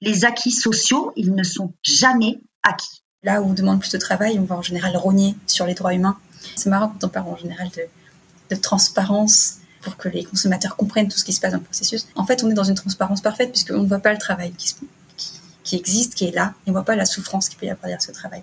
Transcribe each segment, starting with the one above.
les acquis sociaux, ils ne sont jamais acquis. Là où on demande plus de travail, on va en général rogner sur les droits humains. C'est marrant quand on parle en général de, transparence pour que les consommateurs comprennent tout ce qui se passe dans le processus. En fait, on est dans une transparence parfaite puisqu'on ne voit pas le travail qui, qui, existe, qui est là, et on ne voit pas la souffrance qu'il peut y avoir derrière ce travail.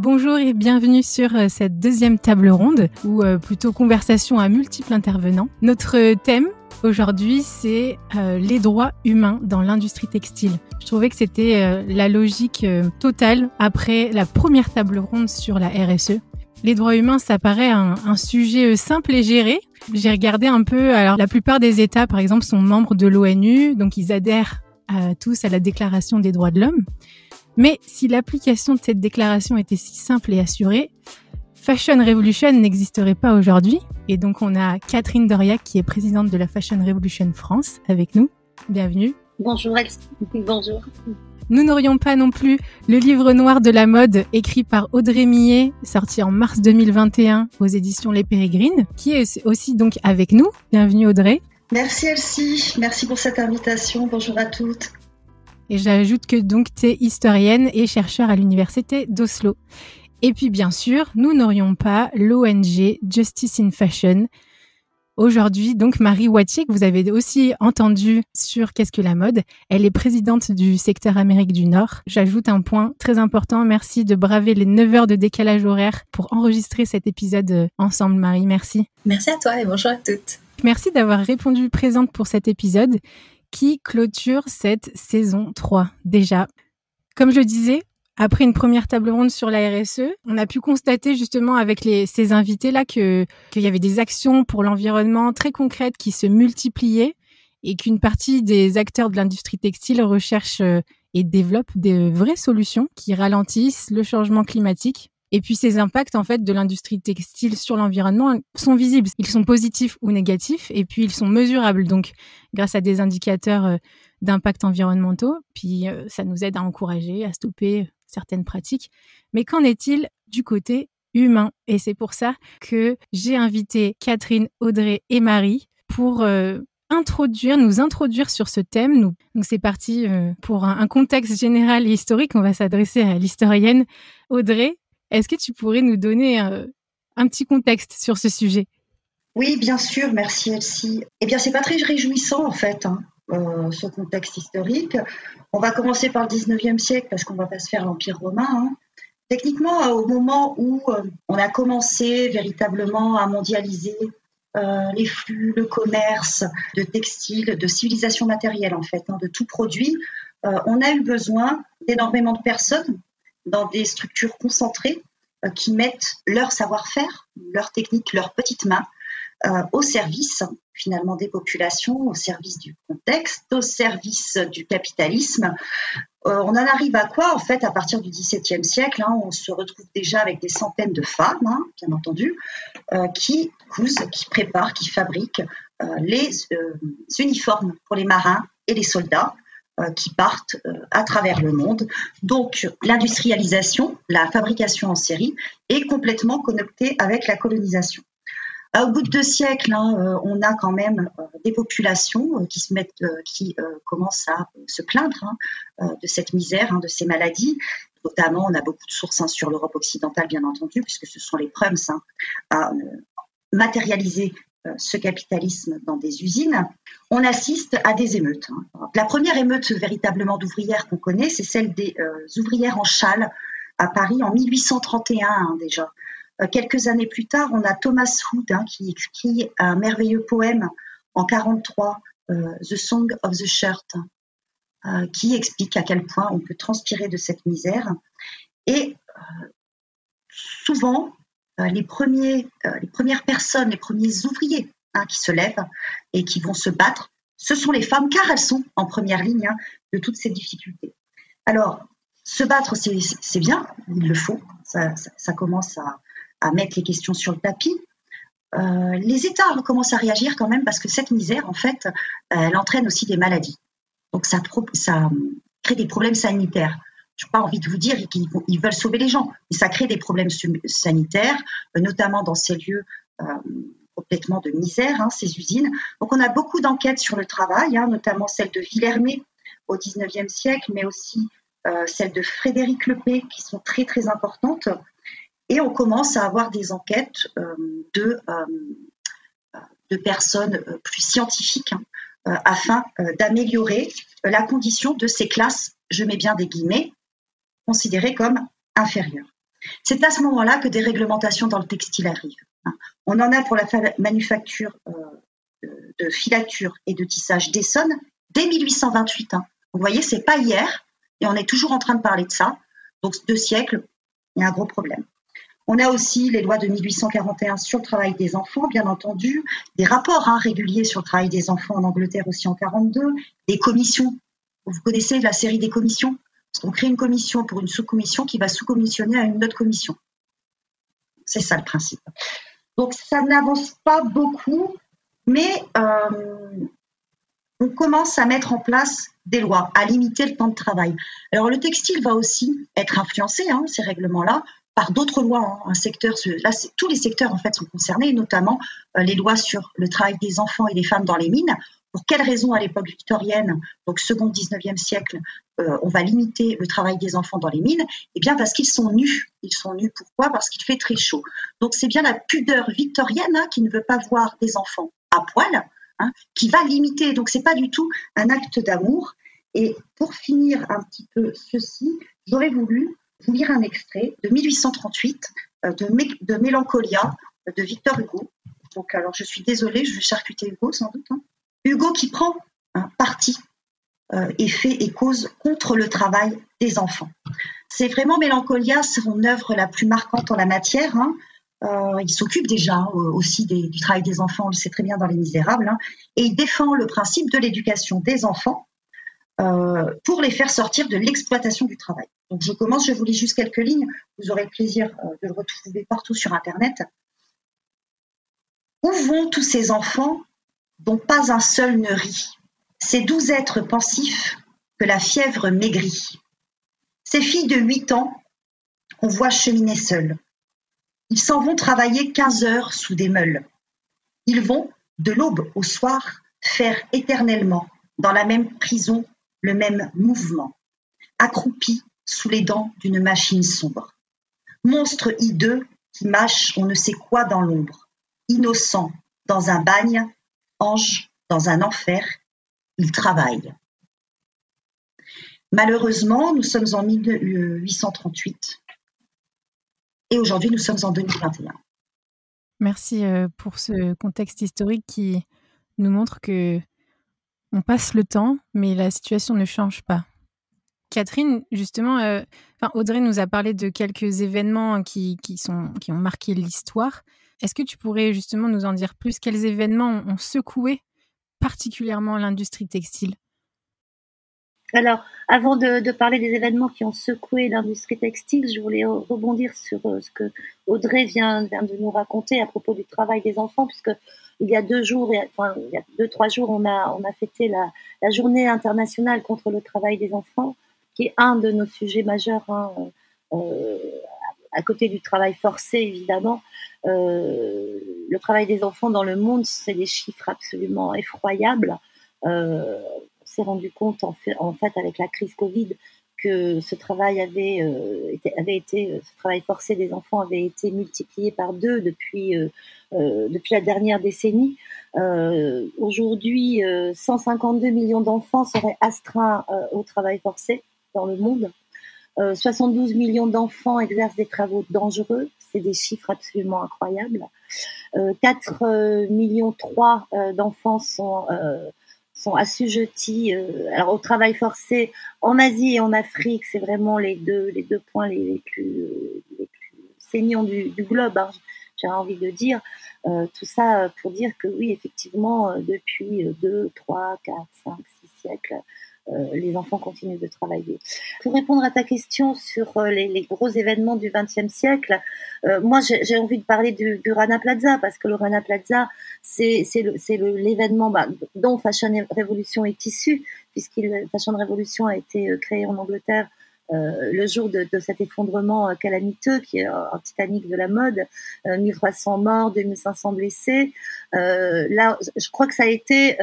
Bonjour et bienvenue sur euh, cette deuxième table ronde, ou euh, plutôt conversation à multiples intervenants. Notre thème aujourd'hui, c'est euh, les droits humains dans l'industrie textile. Je trouvais que c'était la logique totale après la première table ronde sur la RSE. Les droits humains, ça paraît un sujet simple et géré. J'ai regardé un peu, alors la plupart des États, par exemple, sont membres de l'ONU, donc ils adhèrent tous à la Déclaration des droits de l'homme. Mais si l'application de cette déclaration était si simple et assurée, Fashion Revolution n'existerait pas aujourd'hui. Et donc on a Catherine Doriac qui est présidente de la Fashion Revolution France avec nous. Bienvenue. Bonjour Bonjour. Nous n'aurions pas non plus le livre noir de la mode écrit par Audrey Millet, sorti en mars 2021 aux éditions Les Pérégrines, qui est aussi donc avec nous. Bienvenue Audrey. Merci Elsie, merci pour cette invitation. Bonjour à toutes. Et j'ajoute que donc tu es historienne et chercheur à l'université d'Oslo. Et puis bien sûr, nous n'aurions pas l'ONG Justice in Fashion. Aujourd'hui, donc Marie Wattier, que vous avez aussi entendu sur Qu'est-ce que la mode, elle est présidente du secteur Amérique du Nord. J'ajoute un point très important, merci de braver les 9 heures de décalage horaire pour enregistrer cet épisode ensemble, Marie. Merci. Merci à toi et bonjour à toutes. Merci d'avoir répondu présente pour cet épisode qui clôture cette saison 3 déjà. Comme je disais, après une première table ronde sur la RSE, on a pu constater justement avec ces invités-là qu'il y avait des actions pour l'environnement très concrètes qui se multipliaient et qu'une partie des acteurs de l'industrie textile recherchent euh, et développent des vraies solutions qui ralentissent le changement climatique et puis ces impacts en fait de l'industrie textile sur l'environnement sont visibles. Ils sont positifs ou négatifs et puis ils sont mesurables. Donc grâce à des indicateurs euh, d'impact environnementaux, puis euh, ça nous aide à encourager, à stopper certaines pratiques. Mais qu'en est-il du côté humain? Et c'est pour ça que j'ai invité Catherine, Audrey et Marie pour euh, introduire, nous introduire sur ce thème. Donc c'est parti pour un, contexte général et historique. On va s'adresser à l'historienne Audrey. Est-ce que tu pourrais nous donner euh, un, petit contexte sur ce sujet? Oui, bien sûr, merci Elsie. Eh bien, c'est pas très réjouissant en fait, hein, euh, ce contexte historique. On va commencer par le 19e siècle parce qu'on va pas se faire l'Empire romain. Hein. Techniquement, euh, au moment où on a commencé véritablement à mondialiser les flux, le commerce de textiles, de civilisation matérielle en fait, hein, de tout produit, on a eu besoin d'énormément de personnes dans des structures concentrées euh, qui mettent leur savoir-faire, leur technique, leurs petites mains euh, au service finalement des populations, au service du contexte, au service du capitalisme. Euh, on en arrive à quoi en fait à partir du XVIIe siècle hein, On se retrouve déjà avec des centaines de femmes, hein, bien entendu, qui cousent, qui préparent, qui fabriquent les uniformes pour les marins et les soldats. Euh, qui partent euh, à travers le monde. Donc l'industrialisation, la fabrication en série est complètement connectée avec la colonisation. Euh, au bout de deux siècles, hein, on a quand même des populations qui se mettent, qui commencent à se plaindre hein, de cette misère, hein, de ces maladies. notamment, on a beaucoup de sources sur l'Europe occidentale, bien entendu, puisque ce sont les Prums à matérialiser ce capitalisme dans des usines, on assiste à des émeutes. La première émeute véritablement d'ouvrières qu'on connaît, c'est celle des ouvrières en châle à Paris en 1831 déjà. quelques années plus tard, on a Thomas Hood qui écrit un merveilleux poème en 43, The Song of the Shirt, euh, qui explique à quel point on peut transpirer de cette misère. Et euh, souvent, euh, les, premiers, les premières personnes, les premiers ouvriers hein, qui se lèvent et qui vont se battre, ce sont les femmes, car elles sont en première ligne hein, de toutes ces difficultés. Alors, se battre, c'est bien, il le faut, ça, commence à, mettre les questions sur le tapis. les États commencent à réagir quand même parce que cette misère, en fait, elle entraîne aussi des maladies. Donc ça crée des problèmes sanitaires. Je n'ai pas envie de vous dire qu'ils veulent sauver les gens, mais ça crée des problèmes sanitaires, euh, notamment dans ces lieux euh, complètement de misère, hein, ces usines. Donc on a beaucoup d'enquêtes sur le travail, hein, notamment celle de Villermé au XIXe siècle, mais aussi euh, celle de Frédéric Lepé, qui sont très très importantes. Et on commence à avoir des enquêtes de, de personnes plus scientifiques hein, afin d'améliorer la condition de ces classes, je mets bien des guillemets, considérées comme inférieures. C'est à ce moment-là que des réglementations dans le textile arrivent. Hein. On en a pour la manufacture de filature et de tissage d'Essonne dès 1828. Hein. Vous voyez, c'est pas hier, et on est toujours en train de parler de ça. Donc deux siècles, il y a un gros problème. On a aussi les lois de 1841 sur le travail des enfants, bien entendu, des rapports hein, réguliers sur le travail des enfants en Angleterre aussi en 42, des commissions. Vous connaissez la série des commissions? Qu'on crée une commission pour une sous-commission qui va sous-commissionner à une autre commission. C'est ça le principe. Donc ça n'avance pas beaucoup, mais euh, on commence à mettre en place des lois, à limiter le temps de travail. Alors le textile va aussi être influencé, hein, ces règlements-là, par d'autres lois. Hein. Tous les secteurs en fait sont concernés, notamment euh, les lois sur le travail des enfants et des femmes dans les mines. Pour quelles raisons à l'époque victorienne, donc second 19e siècle, euh, on va limiter le travail des enfants dans les mines? Eh bien parce qu'ils sont nus. Ils sont nus pourquoi? Parce qu'il fait très chaud. Donc c'est bien la pudeur victorienne hein, qui ne veut pas voir des enfants à poil, hein, qui va limiter. Donc c'est pas du tout un acte d'amour. Et pour finir un petit peu ceci, j'aurais voulu vous lire un extrait de 1838 euh, de, de Mélancolia de Victor Hugo. Donc, alors, je suis désolée, je vais charcuter Hugo sans doute. Hein. Hugo qui prend un parti euh, et fait et cause contre le travail des enfants. C'est vraiment Mélancolia, son œuvre la plus marquante en la matière. Hein. Euh, il s'occupe déjà aussi du travail des enfants, on le sait très bien dans Les Misérables, hein. et il défend le principe de l'éducation des enfants euh, pour les faire sortir de l'exploitation du travail. Donc je commence, je vous lis juste quelques lignes, vous aurez le plaisir de le retrouver partout sur Internet. Où vont tous ces enfants dont pas un seul ne rit Ces doux êtres pensifs que la fièvre maigrit Ces filles de huit ans qu'on voit cheminer seules. Ils s'en vont travailler quinze heures sous des meules. Ils vont, de l'aube au soir, faire éternellement, dans la même prison le même mouvement, accroupi sous les dents d'une machine sombre. Monstre hideux qui mâche on ne sait quoi dans l'ombre, innocent dans un bagne, ange dans un enfer, il travaille. Malheureusement, nous sommes en 1838 et aujourd'hui nous sommes en 2021. Merci euh, pour ce contexte historique qui nous montre que on passe le temps, mais la situation ne change pas. Catherine, justement, euh, Audrey nous a parlé de quelques événements qui, sont, qui ont marqué l'histoire. Est-ce que tu pourrais justement nous en dire plus? Quels événements ont secoué particulièrement l'industrie textile? Alors, avant de, parler des événements qui ont secoué l'industrie textile, je voulais rebondir sur euh, ce que Audrey vient, de nous raconter à propos du travail des enfants, puisque il y a deux jours, enfin, il y a deux, trois jours, on a, on fêté la, la, journée internationale contre le travail des enfants, qui est un de nos sujets majeurs, hein, euh, à côté du travail forcé, évidemment. Euh, le travail des enfants dans le monde, c'est des chiffres absolument effroyables. Euh, on s'est rendu compte, en fait, avec la crise Covid, que ce travail avait, avait été, ce travail forcé des enfants avait été multiplié par deux depuis la dernière décennie. Aujourd'hui, 152 millions d'enfants seraient astreints au travail forcé dans le monde. 72 millions d'enfants exercent des travaux dangereux. C'est des chiffres absolument incroyables. 4 millions 3 d'enfants sont sont assujettis euh, alors au travail forcé en Asie et en Afrique, c'est vraiment les deux les deux points les, plus saignants du, globe. Hein, j'ai envie de dire euh, tout ça pour dire que oui, effectivement, euh, depuis 2, 3, 4, 5, 6 siècles, euh, les enfants continuent de travailler. Pour répondre à ta question sur euh, les, gros événements du XXe siècle, euh, moi j'ai envie de parler du, Rana Plaza parce que le Rana Plaza c'est l'événement bah, dont Fashion Revolution est issu puisque Fashion Revolution a été créé en Angleterre euh, le jour de, cet effondrement euh, calamiteux qui est un Titanic de la mode, 1300 euh, morts, 2500 blessés. là, je crois que ça a été,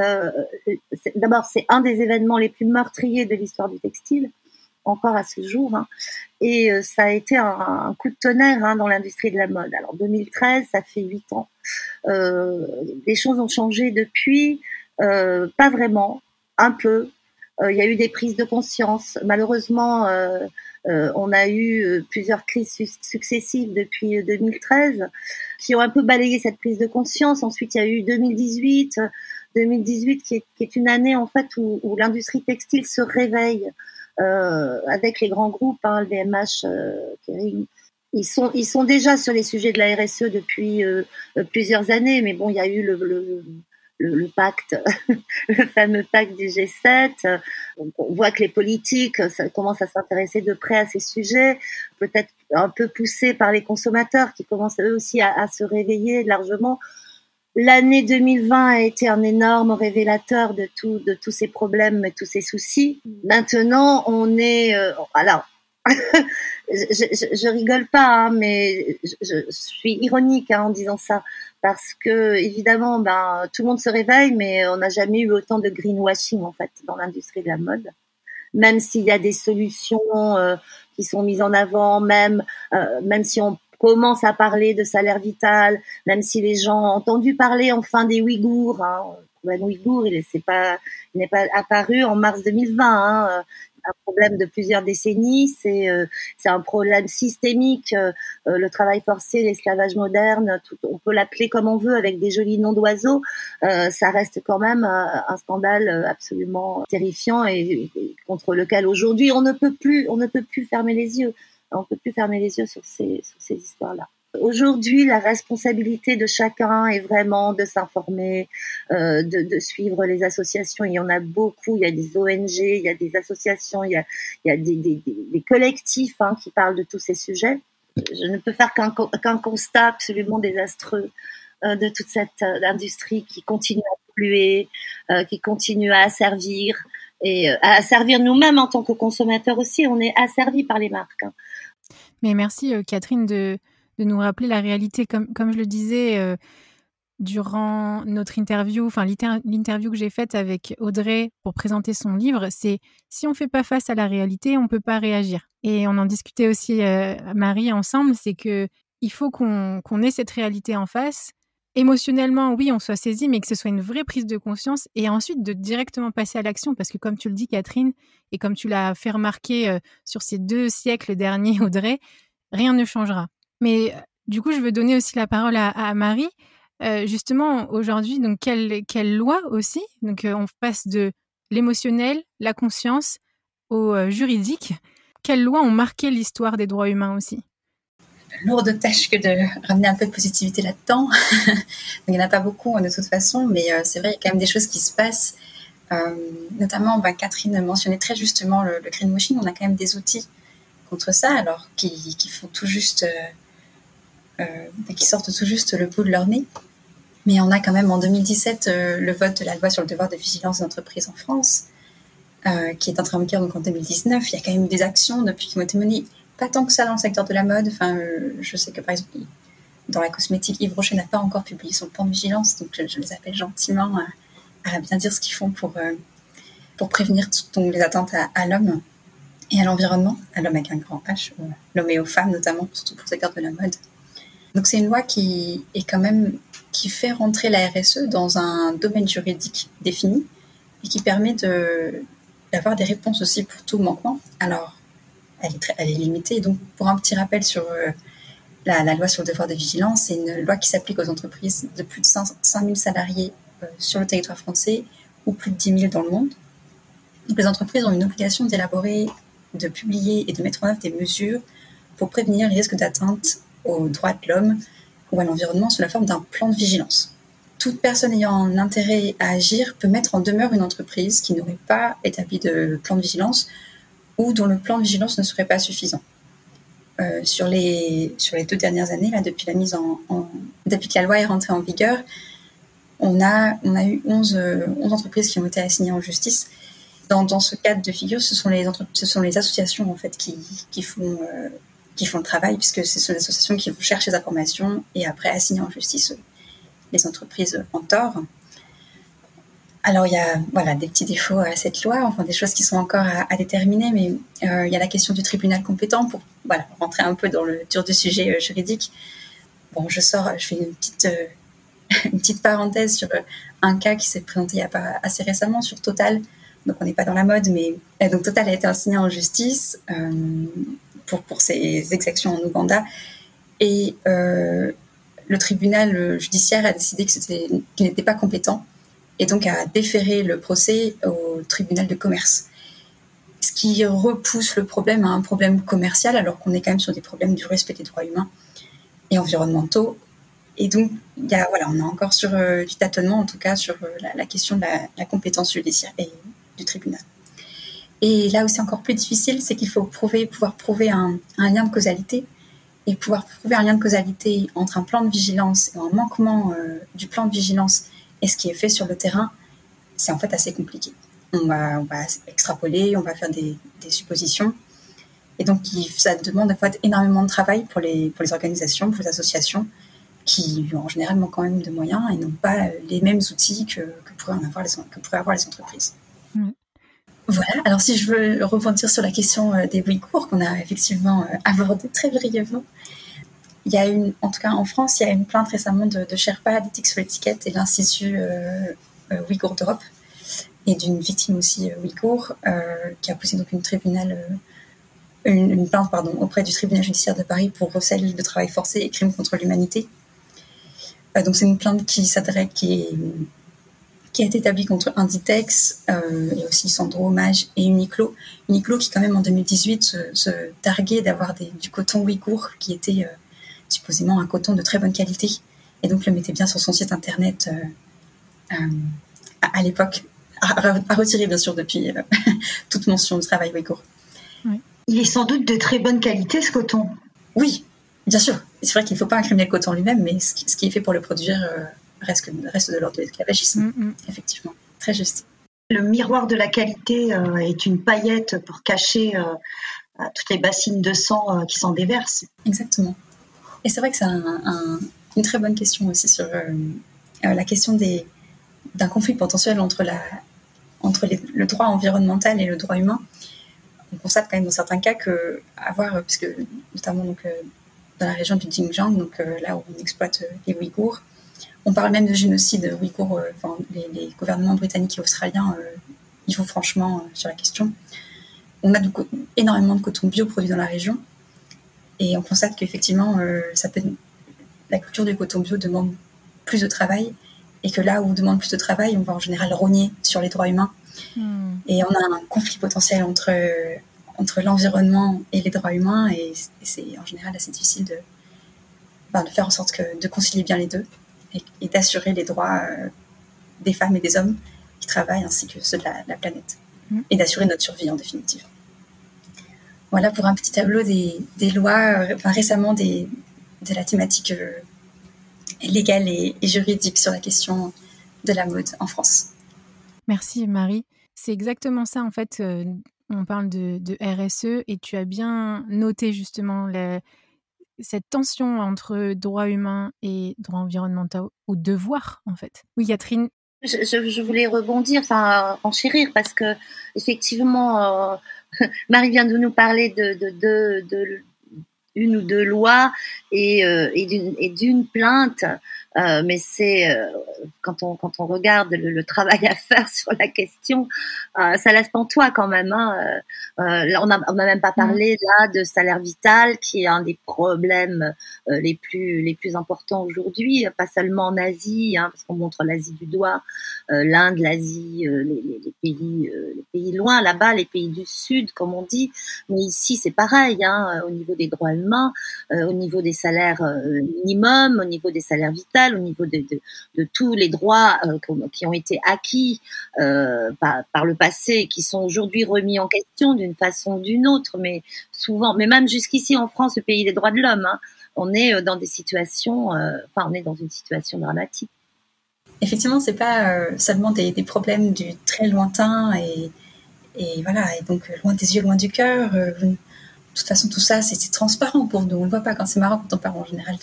d'abord, c'est un des événements les plus meurtriers de l'histoire du textile encore à ce jour. Hein. Et ça a été un, coup de tonnerre hein, dans l'industrie de la mode. Alors 2013, ça fait huit ans. Euh, les choses ont changé depuis, euh, pas vraiment, un peu. Euh, il y a eu des prises de conscience. Malheureusement, euh, euh, on a eu plusieurs crises successives depuis 2013 qui ont un peu balayé cette prise de conscience. Ensuite, il y a eu 2018, 2018 qui est, une année en fait où, l'industrie textile se réveille avec les grands groupes, hein, le VMH, Kering. Ils sont, ils sont déjà sur les sujets de la RSE depuis plusieurs années, mais bon, il y a eu le le, pacte, le fameux pacte du G7. On, voit que les politiques commencent à s'intéresser de près à ces sujets, peut-être un peu poussés par les consommateurs qui commencent eux aussi à, se réveiller largement. L'année 2020 a été un énorme révélateur de tout, de tous ces problèmes, et tous ces soucis. Maintenant, on est, euh, alors, je, rigole pas, hein, mais je, suis ironique hein, en disant ça parce que évidemment, ben, tout le monde se réveille, mais on n'a jamais eu autant de greenwashing en fait dans l'industrie de la mode. Même s'il y a des solutions euh, qui sont mises en avant, même euh, même si on commence à parler de salaire vital, même si les gens ont entendu parler enfin des Ouïghours. Hein, problème Ouïghour, il n'est pas, pas apparu en mars 2020. Hein, un problème de plusieurs décennies, c'est euh, c'est un problème systémique. Euh, euh, le travail forcé, l'esclavage moderne, tout, on peut l'appeler comme on veut avec des jolis noms d'oiseaux, ça reste quand même un scandale absolument terrifiant et, contre lequel aujourd'hui on ne peut plus on ne peut plus fermer les yeux. On ne peut plus fermer les yeux sur ces, sur ces histoires-là. Aujourd'hui, la responsabilité de chacun est vraiment de s'informer, euh, de, suivre les associations. Il y en a beaucoup. Il y a des ONG, il y a des associations, il y a, des, collectifs hein, qui parlent de tous ces sujets. Je ne peux faire qu'un constat absolument désastreux euh, de toute cette euh, industrie qui continue à polluer, qui continue à asservir et à asservir nous-mêmes en tant que consommateurs aussi. On est asservis par les marques. Hein. Mais merci Catherine de de nous rappeler la réalité. Comme, comme je le disais euh, durant notre interview, enfin l'interview que j'ai faite avec Audrey pour présenter son livre, c'est si on ne fait pas face à la réalité, on ne peut pas réagir. Et on en discutait aussi, euh, Marie, ensemble, c'est que il faut qu'on ait cette réalité en face. Émotionnellement, oui, on soit saisi, mais que ce soit une vraie prise de conscience et ensuite de directement passer à l'action. Parce que comme tu le dis, Catherine, et comme tu l'as fait remarquer euh, sur ces deux siècles derniers, Audrey, rien ne changera. Mais du coup, je veux donner aussi la parole à, Marie. Justement, aujourd'hui, donc quelle, quelle aussi? Donc, on passe de l'émotionnel, la conscience, au juridique. Quelles lois ont marqué l'histoire des droits humains aussi? Lourde tâche que de ramener un peu de positivité là-dedans. il n'y en a pas beaucoup de toute façon, mais c'est vrai, il y a quand même des choses qui se passent. notamment, ben, Catherine mentionnait très justement le, greenwashing. On a quand même des outils contre ça, alors qui, qui font tout juste qui sortent tout juste le bout de leur nez. Mais on a quand même en 2017 euh, le vote de la loi sur le devoir de vigilance des entreprises en France, euh, qui est entré en vigueur donc en 2019. Il y a quand même des actions depuis qui ont été menées, pas tant que ça dans le secteur de la mode. Enfin, je sais que par exemple, dans la cosmétique, Yves Rocher n'a pas encore publié son plan de vigilance, donc je, les appelle gentiment à, bien dire ce qu'ils font pour, pour prévenir les attentes à, l'homme. et à l'environnement, à l'homme avec un grand H, l'homme et aux femmes notamment, surtout pour ces gardes de la mode. Donc c'est une loi qui est quand même qui fait rentrer la RSE dans un domaine juridique défini et qui permet d'avoir des réponses aussi pour tout manquement. Alors, elle est, très, elle est limitée. Donc, pour un petit rappel sur euh, la, loi sur le devoir de vigilance, c'est une loi qui s'applique aux entreprises de plus de 5, 000 salariés euh, sur le territoire français ou plus de 10 000 dans le monde. Donc, les entreprises ont une obligation d'élaborer, de publier et de mettre en œuvre des mesures pour prévenir les risques d'atteinte aux droits de l'homme ou à l'environnement sous la forme d'un plan de vigilance. Toute personne ayant un intérêt à agir peut mettre en demeure une entreprise qui n'aurait pas établi de plan de vigilance ou dont le plan de vigilance ne serait pas suffisant. Euh, sur, les, sur les deux dernières années, là, depuis la mise en, depuis que la loi est rentrée en vigueur, on a, on a eu 11, 11 entreprises qui ont été assignées en justice. Dans, dans, ce cadre de figure, ce sont les, ce sont les associations en fait qui, qui font, euh, qui font le travail, puisque ce sont les associations qui vont chercher les informations et après assigner en justice les entreprises en tort. Alors il y a voilà des petits défauts à cette loi, enfin des choses qui sont encore à, déterminer, mais euh, il y a la question du tribunal compétent pour voilà rentrer un peu dans le dur du sujet euh, juridique. Bon, je sors, je fais une petite euh, une petite parenthèse sur un cas qui s'est présenté assez récemment sur Total. Donc on n'est pas dans la mode, mais donc Total a été assigné en justice pour pour ses exactions en Ouganda et le tribunal judiciaire a décidé qu'il n'était pas compétent et donc a déféré le procès au tribunal de commerce. Ce qui repousse le problème à un problème commercial alors qu'on est quand même sur des problèmes du respect des droits humains et environnementaux. Et donc, y a, voilà, on est encore sur euh, du tâtonnement, en tout cas, sur euh, la, question de la, compétence judiciaire et du tribunal. Et là où c'est encore plus difficile, c'est qu'il faut pouvoir prouver un, lien de causalité et pouvoir prouver un lien de causalité entre un plan de vigilance et un manquement euh, du plan de vigilance et ce qui est fait sur le terrain, c'est en fait assez compliqué. On va, extrapoler, on va faire des, suppositions. Et donc, ça demande énormément de travail pour les, organisations, pour les associations, qui en général manquent quand même de moyens et n'ont pas les mêmes outils que, pourraient, avoir les, que pourraient avoir les entreprises. Voilà, alors si je veux rebondir sur la question euh, des Ouïghours qu'on a effectivement euh, abordé très brièvement, il y a une, en tout cas en France, il y a une plainte récemment de, Sherpa d'éthique sur l'étiquette et l'Institut euh, euh, Ouïghour d'Europe et d'une victime aussi euh, ouïghour qui a poussé donc une tribunal une, plainte pardon, auprès du tribunal judiciaire de Paris pour recel de travail forcé et crimes contre l'humanité. donc c'est une plainte qui s'adresse, qui, qui a été établie contre Inditex et aussi Sandro Hommage et Uniqlo. Uniqlo qui quand même en 2018 se, se targuait d'avoir du coton ouïghour qui était supposément un coton de très bonne qualité, et donc le mettait bien sur son site internet euh, euh, à, l'époque, à, retirer bien sûr depuis euh, toute mention de travail ouïghour. Il est sans doute de très bonne qualité ce coton. Oui, bien sûr. C'est vrai qu'il ne faut pas incriminer le coton lui-même, mais ce qui, est fait pour le produire reste, reste de l'ordre de l'esclavagisme. Mm, mm. Effectivement, très juste. Le miroir de la qualité est une paillette pour cacher toutes les bassines de sang qui s'en déversent. Exactement. Et c'est vrai que c'est une très bonne question aussi sur euh, euh, la question d'un conflit potentiel entre, la, entre le droit environnemental et le droit humain. On constate quand même dans certains cas que avoir, puisque notamment donc, euh, dans la région du Xinjiang, donc là où on exploite les Ouïghours, on parle même de génocide ouïghour. Enfin, les, gouvernements britanniques et australiens y vont franchement sur la question. On a énormément de coton bio produit dans la région, et on constate qu'effectivement, euh, ça peut, la culture du coton bio demande plus de travail et que là où on demande plus de travail, on va en général rogner sur les droits humains. Hmm. Et on a un conflit potentiel entre, entre l'environnement et les droits humains et, c'est en général assez difficile de, ben, de faire en sorte que, de concilier bien les deux et, d'assurer les droits euh, des femmes et des hommes qui travaillent ainsi que ceux de la, planète hmm. et d'assurer notre survie en définitive. Voilà pour un petit tableau des, lois, euh, enfin, récemment des, de la thématique euh, légale et, juridique sur la question de la mode en France. Merci Marie. C'est exactement ça en fait. Euh, on parle de, RSE et tu as bien noté justement cette tension entre droits humains et droits environnementaux ou devoirs en fait. Oui, Catherine. Je, voulais rebondir, enfin enchérir parce que effectivement Marie vient de nous parler de, de, de, de une ou deux lois et, euh, et d'une plainte euh, mais c'est euh, quand on quand on regarde le, travail à faire sur la question, euh, ça laisse pantois quand même. Hein. on n'a on a même pas mm. parlé là de salaire vital, qui est un des problèmes les plus les plus importants aujourd'hui, pas seulement en Asie, hein, parce qu'on montre l'Asie du doigt, l'Inde, l'Asie, les, les, les, pays les pays loin là-bas, les pays du Sud, comme on dit. Mais ici c'est pareil, hein, au niveau des droits humains, au niveau des salaires minimums, au niveau des salaires vitaux au niveau de, tous les droits euh, qui ont été acquis euh, par, le passé, qui sont aujourd'hui remis en question d'une façon ou d'une autre, mais souvent, mais même jusqu'ici en France, le pays des droits de l'homme, hein, on est euh, dans des situations, enfin, on est dans une situation dramatique. Effectivement, c'est pas seulement des, problèmes du très lointain et, et voilà, et donc loin des yeux, loin du cœur. de toute façon, tout ça, c'est transparent pour nous. On ne voit pas quand c'est marrant quand on parle en général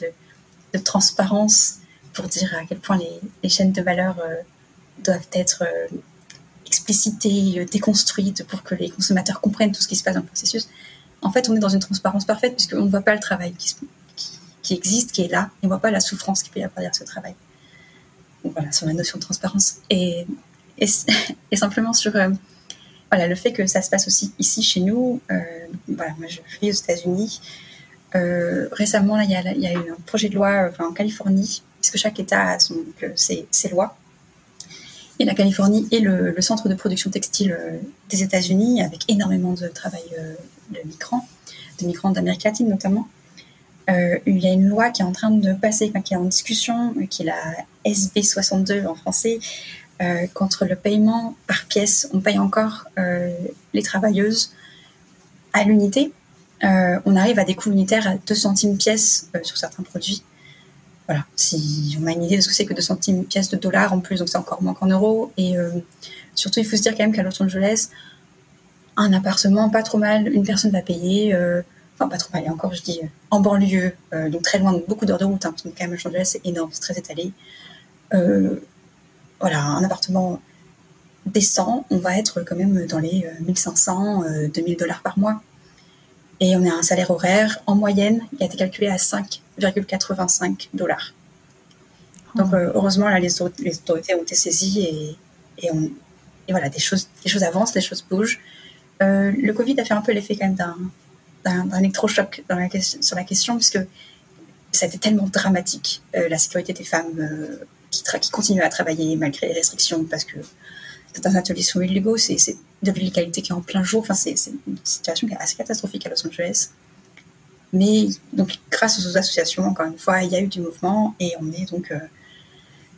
de transparence pour dire à quel point les, chaînes de valeur euh, doivent être euh, explicitées, euh, déconstruites pour que les consommateurs comprennent tout ce qui se passe dans le processus. En fait, on est dans une transparence parfaite puisqu'on ne voit pas le travail qui, existe, qui est là, et on ne voit pas la souffrance qui peut y avoir derrière ce travail. Voilà, sur la notion de transparence. Et, simplement sur voilà, le fait que ça se passe aussi ici chez nous. voilà, moi je vis aux États-Unis. récemment, il y a eu un projet de loi en Californie puisque chaque État a son, ses, lois. Et la Californie est le, centre de production textile euh, des États-Unis, avec énormément de travail euh, de migrants, de migrants d'Amérique latine notamment. Euh, il y a une loi qui est en train de passer, qui est en discussion, qui est la SB 62 en français, contre le paiement par pièce. On paye encore les travailleuses à l'unité. on arrive à des coûts unitaires à 2 centimes pièce sur certains produits voilà, si on a une idée de ce que c'est que 2 centimes pièces de dollars en plus, donc c'est encore moins qu'en euros. Et euh, surtout, il faut se dire quand même qu'à Los Angeles, un appartement, pas trop mal, une personne va payer, euh, enfin pas trop mal, et encore je dis en banlieue, euh, donc très loin, donc beaucoup d'heures de route, hein, parce que quand même Los Angeles c'est énorme, c'est très étalé. voilà, un appartement décent, on va être quand même dans les 1500, 2000 dollars par mois. Et on a un salaire horaire en moyenne qui a été calculé à 5,85 dollars. Donc euh, heureusement, là, les, autorités ont été saisies et, voilà, des choses, des choses avancent, des choses bougent. Euh, le Covid a fait un peu l'effet quand même d'un électrochoc sur la question, puisque ça a été tellement dramatique, euh, la sécurité des femmes qui, qui continuent à travailler malgré les restrictions, parce que certains ateliers sont illégaux, c'est de l'illégalité qui est en plein jour. Enfin, c'est une situation qui est assez catastrophique à Los Angeles. Mais donc, grâce aux associations, encore une fois, il y a eu du mouvement et on est donc euh,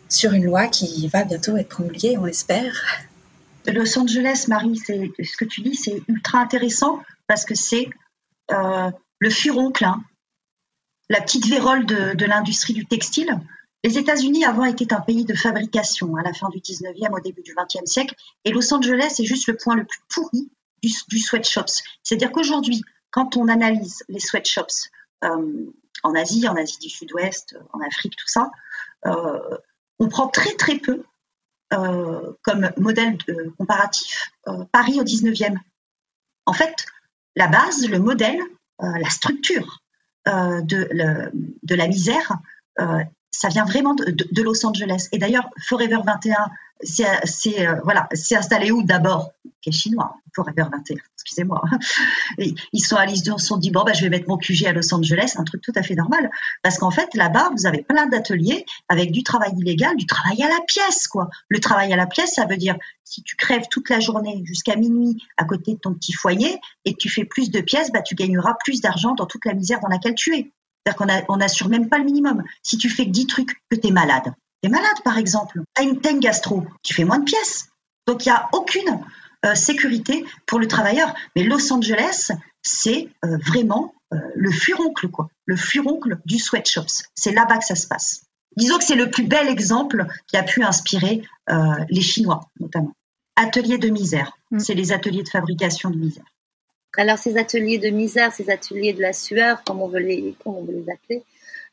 sur une loi qui va bientôt être promulguée, on l'espère. Los Angeles, Marie, ce que tu dis, c'est ultra intéressant parce que c'est euh, le furoncle, hein. la petite vérole de l'industrie du textile. Les États-Unis avant étaient un pays de fabrication à la fin du 19e, au début du 20e siècle, et Los Angeles est juste le point le plus pourri du, sweatshops. C'est-à-dire qu'aujourd'hui, quand on analyse les sweatshops euh, en Asie, en Asie du Sud-Ouest, en Afrique, tout ça, euh, on prend très très peu euh, comme modèle comparatif Paris au 19e. En fait, la base, le modèle, la structure de, de, la misère ça vient vraiment de, Los Angeles. Et d'ailleurs, Forever 21, c'est euh, installé où d'abord? Qui est chinois, Forever 21. Excusez-moi. Ils sont allés, ils se sont dit bon bah je vais mettre mon QG à Los Angeles, un truc tout à fait normal, parce qu'en fait là-bas vous avez plein d'ateliers avec du travail illégal, du travail à la pièce quoi. Le travail à la pièce, ça veut dire si tu crèves toute la journée jusqu'à minuit à côté de ton petit foyer et que tu fais plus de pièces, bah tu gagneras plus d'argent dans toute la misère dans laquelle tu es. C'est-à-dire qu'on n'assure même pas le minimum. Si tu fais que 10 trucs, que tu es malade. Tu es malade, par exemple. Tu as, une, gastro, tu fais moins de pièces. Donc, il n'y a aucune euh, sécurité pour le travailleur. Mais Los Angeles, c'est euh, vraiment euh, le furoncle, quoi. Le furoncle du sweatshops. C'est là-bas que ça se passe. Disons que c'est le plus bel exemple qui a pu inspirer les Chinois, notamment. Ateliers de misère. Mm. C'est les ateliers de fabrication de misère. Alors ces ateliers de misère, ces ateliers de la sueur, comme on veut les, comme on veut les appeler,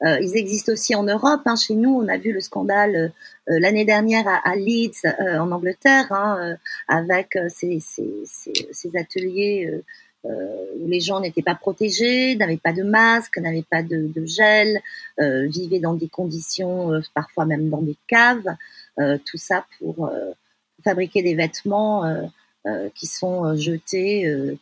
ils existent aussi en Europe. Hein. Chez nous, on a vu le scandale l'année dernière à, Leeds, en Angleterre, hein, avec ces, ateliers où les gens n'étaient pas protégés, n'avaient pas de masque, n'avaient pas de, de gel, vivaient dans des conditions, parfois même dans des caves. tout ça pour fabriquer des vêtements qui sont jetés euh,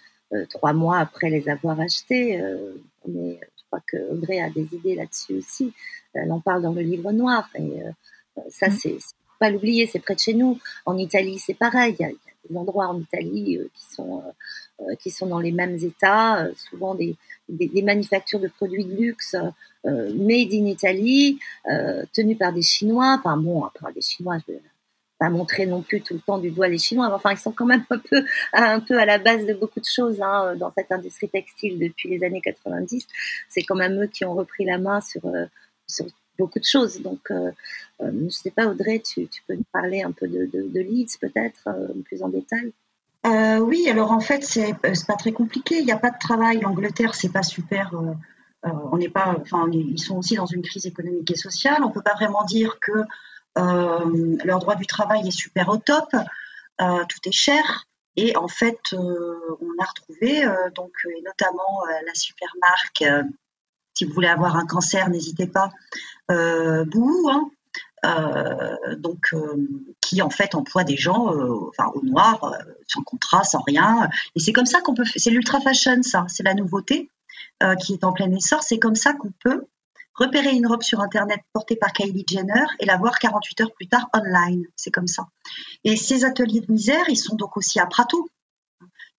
trois mois après les avoir achetés. Euh, mais je crois que Audrey a des idées là-dessus aussi. Elle en parle dans le livre noir. Et euh, ça, mm. c'est pas l'oublier, c'est près de chez nous. En Italie, c'est pareil. Il y, a, des endroits en Italie qui sont qui sont dans les mêmes états, souvent des, des, manufactures de produits de luxe made in Italy, tenues par des Chinois. Enfin bon, par des Chinois, je, pas montrer non plus tout le temps du doigt les Chinois. Enfin, ils sont quand même un peu, à la base de beaucoup de choses hein, dans cette industrie textile depuis les années 90. C'est quand même eux qui ont repris la main sur, euh, beaucoup de choses. Donc, euh, euh, je ne sais pas, Audrey, tu, peux nous parler un peu de, Leeds peut-être, plus en détail? Oui, alors en fait, c'est pas très compliqué. Il n'y a pas de travail. L'Angleterre, c'est pas super. on n'est pas, enfin, ils sont aussi dans une crise économique et sociale. On peut pas vraiment dire que leur droit du travail est super au top, euh, tout est cher. Et en fait, euh, on a retrouvé, donc, notamment la super marque, si vous voulez avoir un cancer, n'hésitez pas, Bouhou, hein, donc qui en fait emploie des gens enfin, au noir, sans contrat, sans rien. Et c'est comme ça qu'on peut. C'est l'ultra fashion, ça. C'est la nouveauté qui est en plein essor. C'est comme ça qu'on peut repérer une robe sur Internet portée par Kylie Jenner et la voir 48 heures plus tard online. C'est comme ça. Et ces ateliers de misère, ils sont donc aussi à Prato.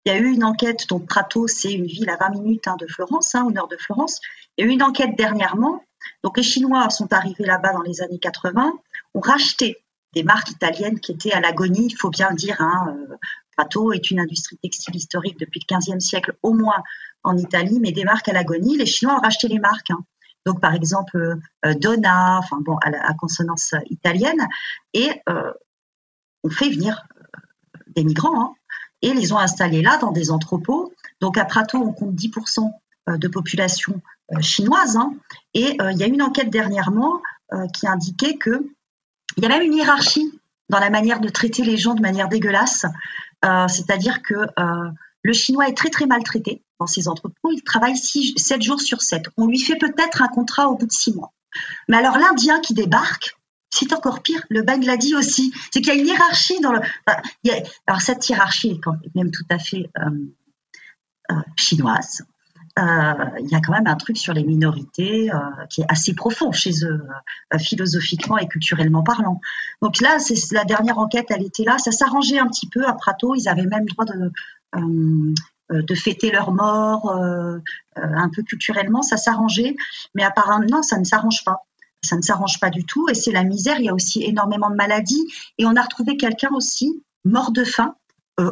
Il y a eu une enquête, donc Prato, c'est une ville à 20 minutes hein, de Florence, hein, au nord de Florence. Il y a eu une enquête dernièrement. Donc les Chinois sont arrivés là-bas dans les années 80, ont racheté des marques italiennes qui étaient à l'agonie, il faut bien dire. Hein, euh, Prato est une industrie textile historique depuis le 15e siècle au moins en Italie, mais des marques à l'agonie. Les Chinois ont racheté les marques. Donc, par exemple, euh, Donna, enfin à, consonance italienne, et euh, on fait venir euh, des migrants hein, et les ont installés là dans des entrepôts. Donc, à Prato, on compte 10% de population chinoise. Hein, et il y a une enquête dernièrement qui indiquait que il y a même une hiérarchie dans la manière de traiter les gens de manière dégueulasse. C'est-à-dire que le chinois est très très maltraité dans ces entrepôts. Il travaille 7 jours sur 7. On lui fait peut-être un contrat au bout de 6 mois. Mais alors l'Indien qui débarque, c'est encore pire. Le Bangladi aussi. C'est qu'il y a une hiérarchie dans le. alors cette hiérarchie est quand même tout à fait euh, euh, chinoise. Euh, il y a quand même un truc sur les minorités qui est assez profond chez eux, philosophiquement et culturellement parlant. Donc là, c'est la dernière enquête, elle était là. Ça s'arrangeait un petit peu à Prato. Ils avaient même droit de, de fêter leur mort euh, un peu culturellement, ça s'arrangeait, mais apparemment non, ça ne s'arrange pas. Ça ne s'arrange pas du tout et c'est la misère. Il y a aussi énormément de maladies et on a retrouvé quelqu'un aussi mort de faim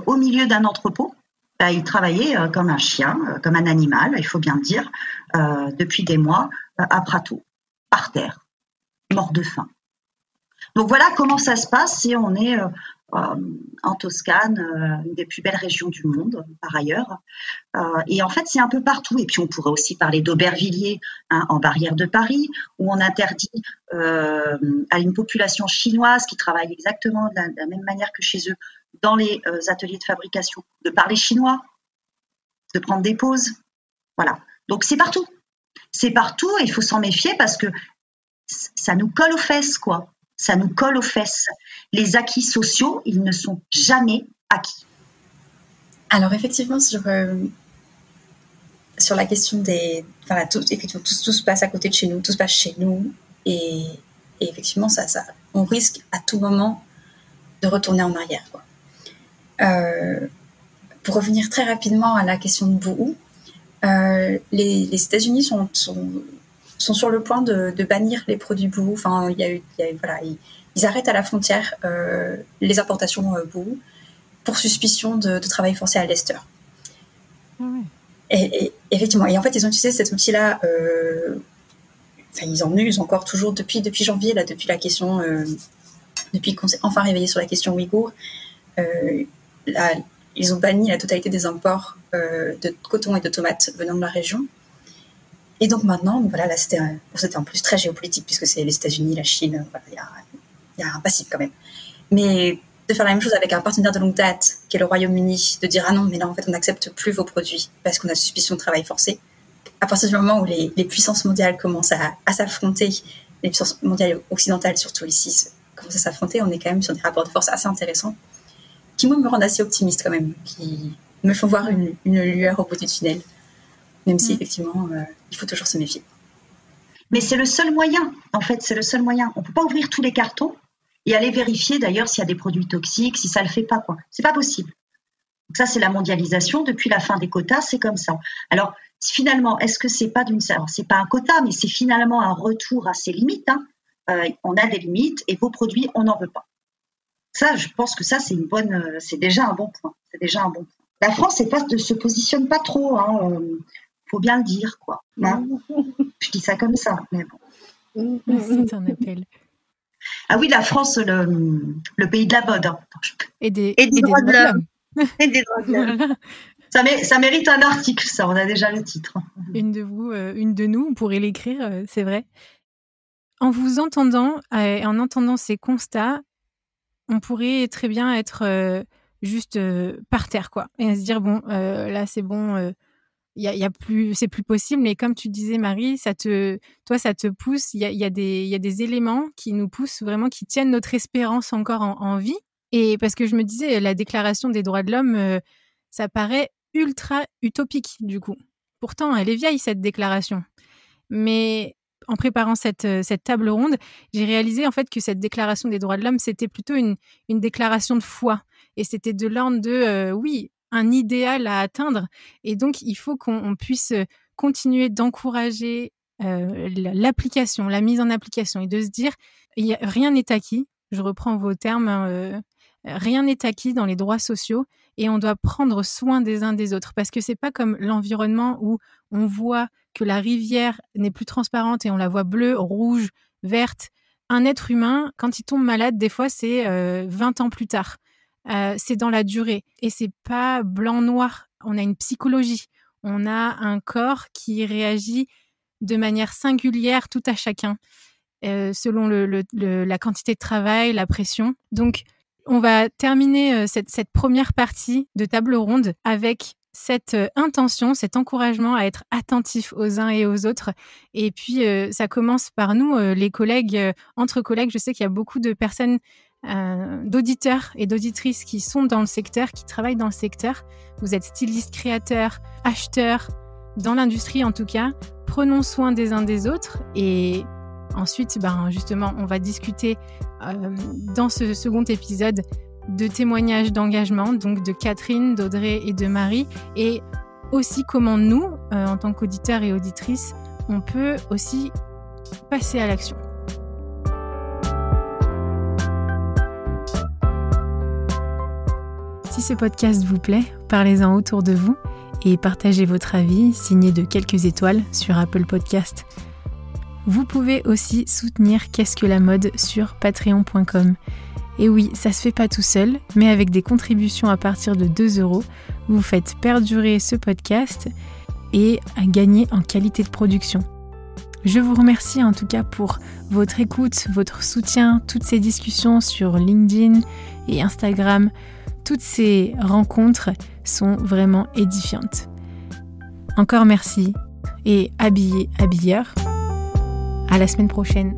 au milieu d'un entrepôt. Bah, il travaillait comme un chien, comme un animal, il faut bien dire, depuis des mois à Prato, par terre, mort de faim. Donc voilà comment ça se passe si on est euh, en Toscane, euh, une des plus belles régions du monde par ailleurs. Euh, et en fait, c'est un peu partout. Et puis, on pourrait aussi parler d'Aubervilliers, hein, en barrière de Paris, où on interdit à une population chinoise qui travaille exactement de la, même manière que chez eux dans les ateliers de fabrication de parler chinois, de prendre des pauses. Voilà. Donc, c'est partout. C'est partout et il faut s'en méfier parce que ça nous colle aux fesses, quoi ça nous colle aux fesses. Les acquis sociaux, ils ne sont jamais acquis. Alors effectivement, sur, euh, sur la question des... Enfin, tout, effectivement, tout, se passe à côté de chez nous, tout se passe chez nous. Et, effectivement, ça, ça, on risque à tout moment de retourner en arrière. Euh, pour revenir très rapidement à la question de Bouhou, euh, les, États-Unis sont, sont sur le point de, bannir les produits Bouhou. Enfin, il y a eu, voilà, ils, arrêtent à la frontière euh, les importations euh, Bouhou pour suspicion de, travail forcé à Leicester. Ah et, effectivement, et en fait, ils ont utilisé cet outil-là. Euh, enfin, ils ils ont encore toujours depuis depuis janvier là, depuis la question, depuis qu'on s'est enfin réveillé sur la question ouïghour. ils ont banni la totalité des imports de coton et de tomates venant de la région Et donc maintenant, voilà, là c'était en plus très géopolitique puisque c'est les États-Unis, la Chine, il y, a, un passif quand même. Mais de faire la même chose avec un partenaire de longue date, qui est le Royaume-Uni, de dire ah non, mais là en fait on n'accepte plus vos produits parce qu'on a suspicion de travail forcé. À partir du moment où les, puissances mondiales commencent à, s'affronter, les puissances mondiales occidentales surtout ici commencent à s'affronter, on est quand même sur des rapports de force assez intéressants qui moi me rendent assez optimiste quand même, qui me font voir une lueur au bout du tunnel, même si mm. effectivement euh, il faut toujours se méfier. Mais c'est le seul moyen, en fait, c'est le seul moyen. On ne peut pas ouvrir tous les cartons et aller vérifier d'ailleurs s'il y a des produits toxiques, si ça le fait pas quoi. C'est pas possible. Donc ça c'est la mondialisation depuis la fin des quotas, c'est comme ça. Alors finalement, est-ce que c'est pas d'une c'est pas un quota, mais c'est finalement un retour à ses limites. Hein. Euh, on a des limites et vos produits on n'en veut pas. Ça, je pense que ça c'est une bonne, euh, c'est déjà un bon point. C'est déjà un bon point. La France pas, ne se positionne pas trop. Hein, faut bien le dire quoi. Hein. je dis ça comme ça, mais bon. C'est un appel. Ah oui, la France, le, pays de la mode. Hein. Et des, droits de l'homme. Et des droits de l'homme. Ça, ça, mérite un article, ça, on a déjà le titre. Une de vous, euh, une de nous, on pourrait l'écrire, euh, c'est vrai. En vous entendant euh, et en entendant ces constats, on pourrait très bien être juste par terre, quoi. Et se dire, bon, là, c'est bon, c'est plus possible. Mais comme tu disais, Marie, ça te, toi, ça te pousse. Il y a, des, éléments qui nous poussent vraiment, qui tiennent notre espérance encore en, vie. Et parce que je me disais, la Déclaration des droits de l'homme, euh, ça paraît ultra utopique du coup. Pourtant, elle est vieille cette déclaration. Mais en préparant cette, euh, cette table ronde, j'ai réalisé en fait que cette déclaration des droits de l'homme, c'était plutôt une, une déclaration de foi. Et c'était de l'ordre de, euh, oui, un idéal à atteindre. Et donc, il faut qu'on puisse continuer d'encourager euh, l'application, la mise en application et de se dire, rien n'est acquis. Je reprends vos termes. Hein, euh, rien n'est acquis dans les droits sociaux et on doit prendre soin des uns des autres parce que c'est pas comme l'environnement où on voit que la rivière n'est plus transparente et on la voit bleue, rouge, verte. Un être humain, quand il tombe malade, des fois, c'est 20 euh, ans plus tard. Euh, c'est dans la durée et c'est pas blanc-noir. On a une psychologie, on a un corps qui réagit de manière singulière tout à chacun, euh, selon la quantité de travail, la pression. Donc, on va terminer euh, cette, première partie de table ronde avec cette intention, cet encouragement à être attentif aux uns et aux autres. Et puis, ça commence par nous, les collègues, entre collègues. Je sais qu'il y a beaucoup de personnes euh, d'auditeurs et d'auditrices qui sont dans le secteur, qui travaillent dans le secteur. Vous êtes styliste, créateur, acheteur, dans l'industrie en tout cas. Prenons soin des uns des autres et ensuite, ben, justement, on va discuter euh, dans ce second épisode de témoignages d'engagement, donc de Catherine, d'Audrey et de Marie, et aussi comment nous, euh, en tant qu'auditeurs et auditrices, on peut aussi passer à l'action. Si ce podcast vous plaît, parlez-en autour de vous et partagez votre avis signé de quelques étoiles sur Apple Podcast. Vous pouvez aussi soutenir Qu'est-ce que la mode sur patreon.com. Et oui, ça se fait pas tout seul, mais avec des contributions à partir de 2 euros, vous faites perdurer ce podcast et gagner en qualité de production. Je vous remercie en tout cas pour votre écoute, votre soutien, toutes ces discussions sur LinkedIn et Instagram. Toutes ces rencontres sont vraiment édifiantes. Encore merci et habillé, habilleur. À la semaine prochaine.